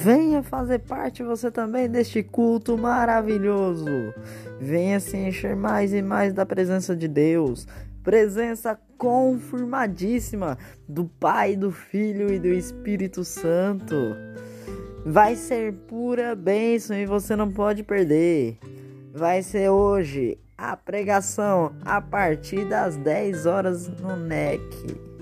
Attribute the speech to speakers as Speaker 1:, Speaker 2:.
Speaker 1: Venha fazer parte você também deste culto maravilhoso. Venha se encher mais e mais da presença de Deus. Presença confirmadíssima do Pai, do Filho e do Espírito Santo. Vai ser pura bênção e você não pode perder. Vai ser hoje a pregação a partir das 10 horas no NEC.